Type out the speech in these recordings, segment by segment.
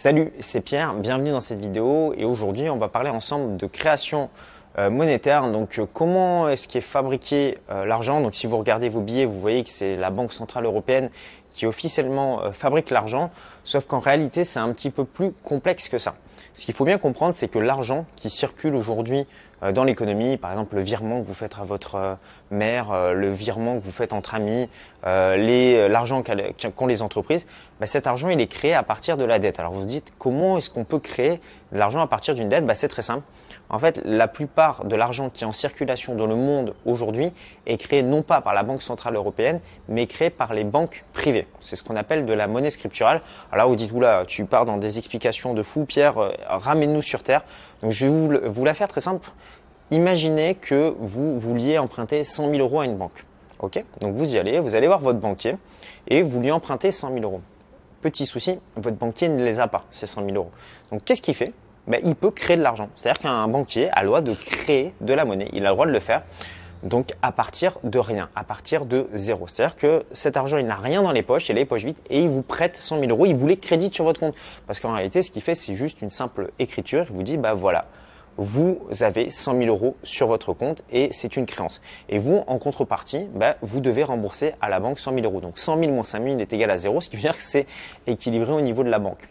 Salut, c'est Pierre, bienvenue dans cette vidéo et aujourd'hui on va parler ensemble de création euh, monétaire. Donc euh, comment est-ce qu'est fabriqué euh, l'argent? Donc si vous regardez vos billets, vous voyez que c'est la Banque Centrale Européenne qui officiellement fabrique l'argent, sauf qu'en réalité c'est un petit peu plus complexe que ça. Ce qu'il faut bien comprendre, c'est que l'argent qui circule aujourd'hui euh, dans l'économie, par exemple le virement que vous faites à votre euh, mère, euh, le virement que vous faites entre amis, l'argent qu'ont les entreprises, bah, cet argent il est créé à partir de la dette. Alors vous vous dites comment est-ce qu'on peut créer de l'argent à partir d'une dette? Bah, C'est très simple. En fait, la plupart de l'argent qui est en circulation dans le monde aujourd'hui est créé non pas par la Banque Centrale Européenne, mais créé par les banques privées. C'est ce qu'on appelle de la monnaie scripturale. Alors là, vous dites, oula, tu pars dans des explications de fou, Pierre, ramène-nous sur Terre. Donc je vais vous, la faire très simple. Imaginez que vous vouliez emprunter 100 000 euros à une banque. Ok? Donc vous y allez, vous allez voir votre banquier et vous lui empruntez 100 000 euros. Petit souci, votre banquier ne les a pas, ces 100 000 euros. Donc qu'est-ce qu'il fait? Ben, Il peut créer de l'argent. C'est-à-dire qu'un banquier a le droit de créer de la monnaie. Il a le droit de le faire. Donc à partir de rien, à partir de zéro. C'est-à-dire que cet argent, il n'a rien dans les poches, il a les poches vides et il vous prête 100 000 euros, il vous les crédite sur votre compte. Parce qu'en réalité, ce qu'il fait, c'est juste une simple écriture. Il vous dit, bah voilà, vous avez 100 000 euros sur votre compte et c'est une créance. Et vous, en contrepartie, bah, vous devez rembourser à la banque 100 000 euros. Donc 100 000 moins 5 000 est égal à zéro, ce qui veut dire que c'est équilibré au niveau de la banque.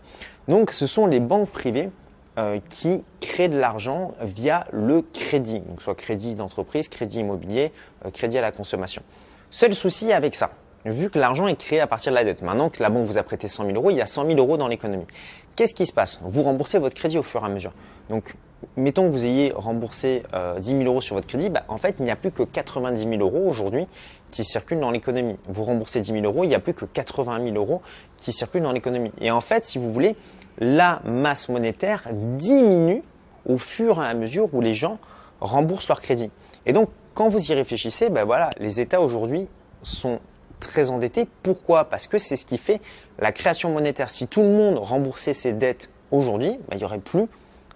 Donc ce sont les banques privées euh, qui créent de l'argent via le crédit, donc soit crédit d'entreprise, crédit immobilier, euh, crédit à la consommation. Seul souci avec ça, vu que l'argent est créé à partir de la dette. Maintenant que la banque vous a prêté 100 000 euros, il y a 100 000 euros dans l'économie. Qu'est-ce qui se passe? Vous remboursez votre crédit au fur et à mesure. Donc, mettons que vous ayez remboursé 10 euh, 000 euros sur votre crédit, bah, en fait, il n'y a plus que 90 000 euros aujourd'hui qui circulent dans l'économie. Vous remboursez 10 000 euros, il n'y a plus que 80 000 euros qui circulent dans l'économie. Et en fait, si vous voulez, la masse monétaire diminue au fur et à mesure où les gens remboursent leur crédit. Et donc, quand vous y réfléchissez, ben voilà, les États aujourd'hui sont très endettés. Pourquoi? Parce que c'est ce qui fait la création monétaire. Si tout le monde remboursait ses dettes aujourd'hui, ben, il n'y aurait plus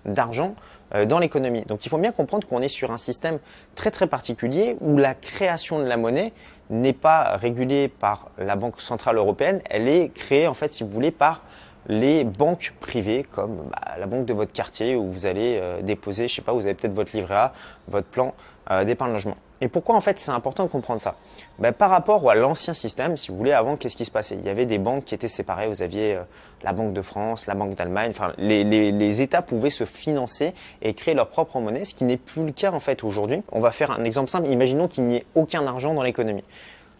d'argent euh, dans l'économie. Donc il faut bien comprendre qu'on est sur un système très très particulier où la création de la monnaie n'est pas régulée par la Banque centrale européenne, elle est créée en fait si vous voulez par les banques privées comme bah, la banque de votre quartier où vous allez euh, déposer, je sais pas, vous avez peut-être votre livret A, votre plan euh, d'épargne logement. Et pourquoi en fait c'est important de comprendre ça? Ben, Par rapport à l'ancien système, si vous voulez, avant, qu'est-ce qui se passait? Il y avait des banques qui étaient séparées. Vous aviez euh, la Banque de France, la Banque d'Allemagne. Enfin, les, les, États pouvaient se financer et créer leur propre monnaie, ce qui n'est plus le cas en fait aujourd'hui. On va faire un exemple simple. Imaginons qu'il n'y ait aucun argent dans l'économie.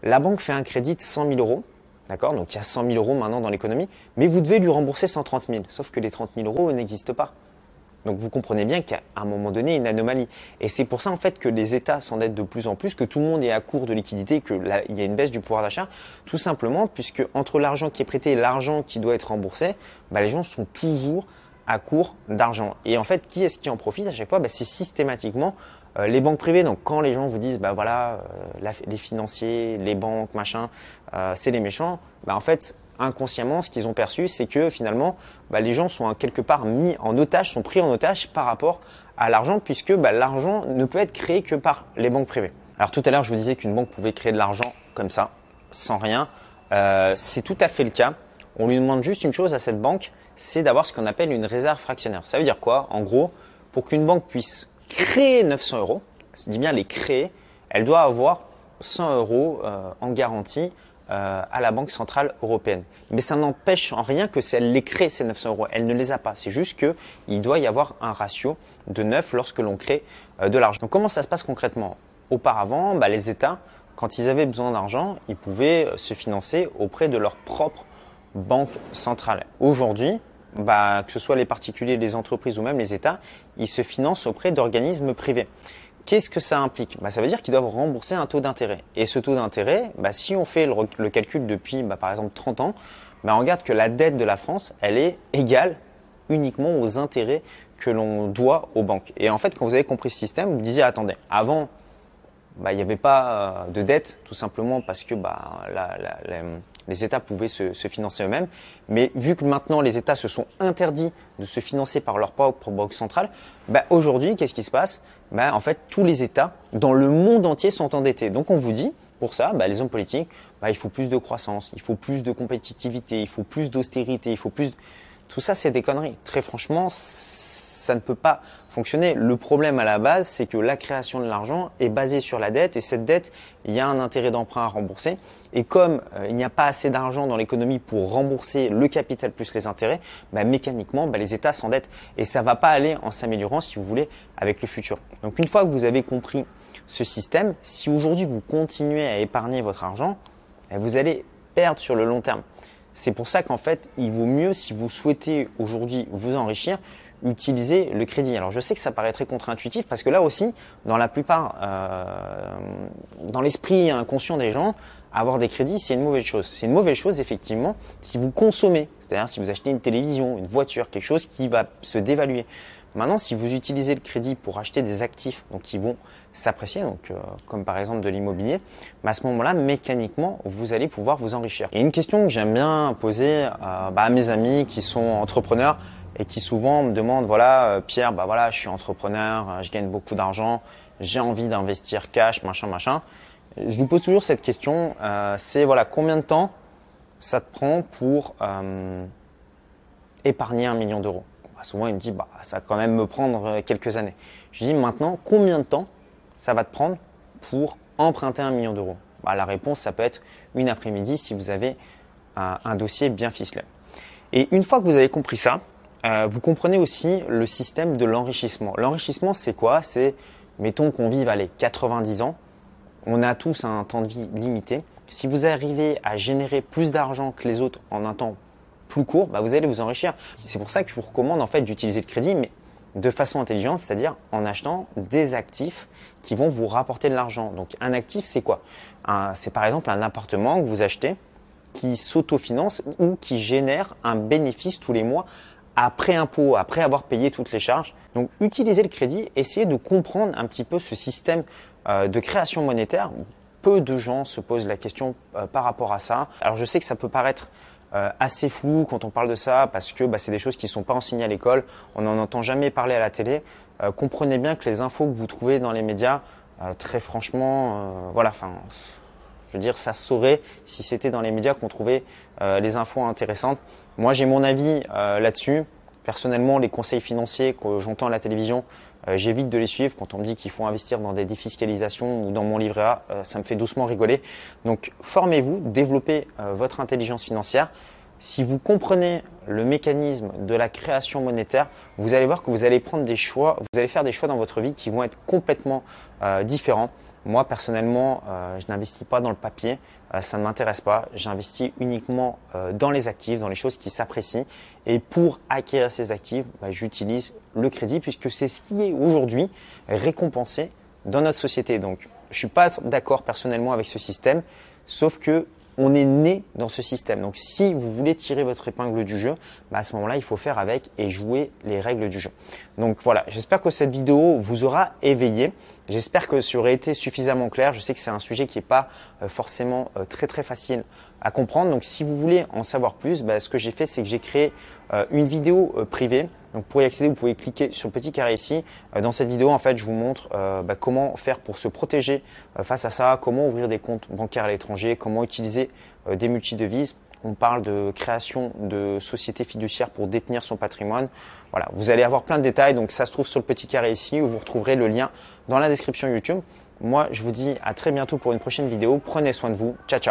La banque fait un crédit de 100 000 euros. D'accord? Donc il y a 100 000 euros maintenant dans l'économie, mais vous devez lui rembourser 130 000. Sauf que les 30 000 euros n'existent pas. Donc vous comprenez bien qu'à un moment donné, il y a une anomalie. Et c'est pour ça en fait que les États s'endettent de plus en plus, que tout le monde est à court de liquidité, qu'il y a une baisse du pouvoir d'achat, tout simplement puisque entre l'argent qui est prêté et l'argent qui doit être remboursé, bah, les gens sont toujours à court d'argent. Et en fait, qui est-ce qui en profite à chaque fois? Bah, C'est systématiquement euh, les banques privées. Donc quand les gens vous disent, bah voilà, euh, les financiers, les banques, machin, euh, c'est les méchants, bah en fait, inconsciemment, ce qu'ils ont perçu, c'est que finalement, bah, les gens sont quelque part mis en otage, sont pris en otage par rapport à l'argent, puisque bah, l'argent ne peut être créé que par les banques privées. Alors tout à l'heure, je vous disais qu'une banque pouvait créer de l'argent comme ça, sans rien. C'est tout à fait le cas. On lui demande juste une chose à cette banque, c'est d'avoir ce qu'on appelle une réserve fractionnaire. Ça veut dire quoi? En gros, pour qu'une banque puisse créer 900 euros, je dis bien les créer, elle doit avoir 100 euros euh, en garantie euh, à la Banque Centrale Européenne. Mais ça n'empêche en rien que si elle les crée, ces 900 euros. Elle ne les a pas. C'est juste qu'il doit y avoir un ratio de 9 lorsque l'on crée euh, de l'argent. Comment ça se passe concrètement? Auparavant, bah, les États, quand ils avaient besoin d'argent, ils pouvaient se financer auprès de leur propre banque centrale. Aujourd'hui, bah, que ce soit les particuliers, les entreprises ou même les États, ils se financent auprès d'organismes privés. Qu'est-ce que ça implique? Bah, Ça veut dire qu'ils doivent rembourser un taux d'intérêt. Et ce taux d'intérêt, bah, si on fait le, calcul depuis bah, par exemple 30 ans, bah, on regarde que la dette de la France, elle est égale uniquement aux intérêts que l'on doit aux banques. Et en fait, quand vous avez compris ce système, vous disiez, attendez, avant, bah, il n'y avait pas euh, de dette, tout simplement parce que bah, la, la, les États pouvaient se, se financer eux-mêmes. Mais vu que maintenant les États se sont interdits de se financer par leur propre banque centrale, bah, aujourd'hui, qu'est-ce qui se passe? Bah, En fait, tous les États dans le monde entier sont endettés. Donc on vous dit, pour ça, bah, les hommes politiques, bah, il faut plus de croissance, il faut plus de compétitivité, il faut plus d'austérité, il faut plus... Tout ça, c'est des conneries. Très franchement, ça ne peut pas fonctionner. Le problème à la base, c'est que la création de l'argent est basée sur la dette et cette dette, il y a un intérêt d'emprunt à rembourser. Et comme euh, il n'y a pas assez d'argent dans l'économie pour rembourser le capital plus les intérêts, bah, mécaniquement, bah, les États s'endettent et ça va pas aller en s'améliorant, si vous voulez, avec le futur. Donc une fois que vous avez compris ce système, si aujourd'hui vous continuez à épargner votre argent, bah, vous allez perdre sur le long terme. C'est pour ça qu'en fait, il vaut mieux, si vous souhaitez aujourd'hui vous enrichir, utiliser le crédit. Alors je sais que ça paraît très contre-intuitif parce que là aussi, dans la plupart, euh, dans l'esprit inconscient des gens, avoir des crédits, c'est une mauvaise chose. C'est une mauvaise chose effectivement si vous consommez, c'est-à-dire si vous achetez une télévision, une voiture, quelque chose qui va se dévaluer. Maintenant, si vous utilisez le crédit pour acheter des actifs donc qui vont s'apprécier, donc euh, comme par exemple de l'immobilier, bah, à ce moment-là, mécaniquement, vous allez pouvoir vous enrichir. Et une question que j'aime bien poser euh, bah, à mes amis qui sont entrepreneurs, et qui souvent me demandent voilà euh, Pierre bah voilà je suis entrepreneur euh, je gagne beaucoup d'argent j'ai envie d'investir cash machin machin. Je lui pose toujours cette question euh, c'est voilà combien de temps ça te prend pour épargner un million d'euros? Bah, souvent il me dit bah ça va quand même me prendre quelques années. Je lui dis maintenant combien de temps ça va te prendre pour emprunter un million d'euros? Bah, la réponse ça peut être une après-midi si vous avez un dossier bien ficelé. Et une fois que vous avez compris ça euh, vous comprenez aussi le système de l'enrichissement. L'enrichissement, c'est quoi? C'est, mettons qu'on vive, les 90 ans, on a tous un temps de vie limité. Si vous arrivez à générer plus d'argent que les autres en un temps plus court, bah vous allez vous enrichir. C'est pour ça que je vous recommande en fait d'utiliser le crédit, mais de façon intelligente, c'est-à-dire en achetant des actifs qui vont vous rapporter de l'argent. Donc un actif, c'est quoi? C'est par exemple un appartement que vous achetez qui s'autofinance ou qui génère un bénéfice tous les mois après impôt, après avoir payé toutes les charges. Donc utilisez le crédit, essayez de comprendre un petit peu ce système euh, de création monétaire. Peu de gens se posent la question euh, par rapport à ça. Alors je sais que ça peut paraître euh, assez flou quand on parle de ça parce que bah, c'est des choses qui ne sont pas enseignées à l'école, on n'en entend jamais parler à la télé. comprenez bien que les infos que vous trouvez dans les médias, très franchement, voilà, enfin, je veux dire, ça saurait si c'était dans les médias qu'on trouvait les infos intéressantes. Moi, j'ai mon avis euh, là-dessus. Personnellement, les conseils financiers que j'entends à la télévision, euh, j'évite de les suivre. Quand on me dit qu'il faut investir dans des défiscalisations ou dans mon livret A, euh, ça me fait doucement rigoler. Donc, formez-vous, développez votre intelligence financière. Si vous comprenez le mécanisme de la création monétaire, vous allez voir que vous allez prendre des choix, vous allez faire des choix dans votre vie qui vont être complètement différents. Moi, personnellement, euh, je n'investis pas dans le papier, euh, ça ne m'intéresse pas. J'investis uniquement euh, dans les actifs, dans les choses qui s'apprécient. Et pour acquérir ces actifs, bah, j'utilise le crédit puisque c'est ce qui est aujourd'hui récompensé dans notre société. Donc, je suis pas d'accord personnellement avec ce système, sauf que on est né dans ce système. Donc si vous voulez tirer votre épingle du jeu, bah, à ce moment-là, il faut faire avec et jouer les règles du jeu. Donc voilà, j'espère que cette vidéo vous aura éveillé. J'espère que ça aurait été suffisamment clair. Je sais que c'est un sujet qui n'est pas euh, forcément euh, très très facile à comprendre. Donc si vous voulez en savoir plus, bah, ce que j'ai fait, c'est que j'ai créé euh, une vidéo privée. Donc pour y accéder, vous pouvez cliquer sur le petit carré ici. dans cette vidéo, en fait, je vous montre bah, comment faire pour se protéger face à ça, comment ouvrir des comptes bancaires à l'étranger, comment utiliser des multidevises on parle de création de sociétés fiduciaires pour détenir son patrimoine. Voilà, vous allez avoir plein de détails, donc ça se trouve sur le petit carré ici où vous retrouverez le lien dans la description YouTube. Moi, je vous dis à très bientôt pour une prochaine vidéo. Prenez soin de vous. Ciao, ciao.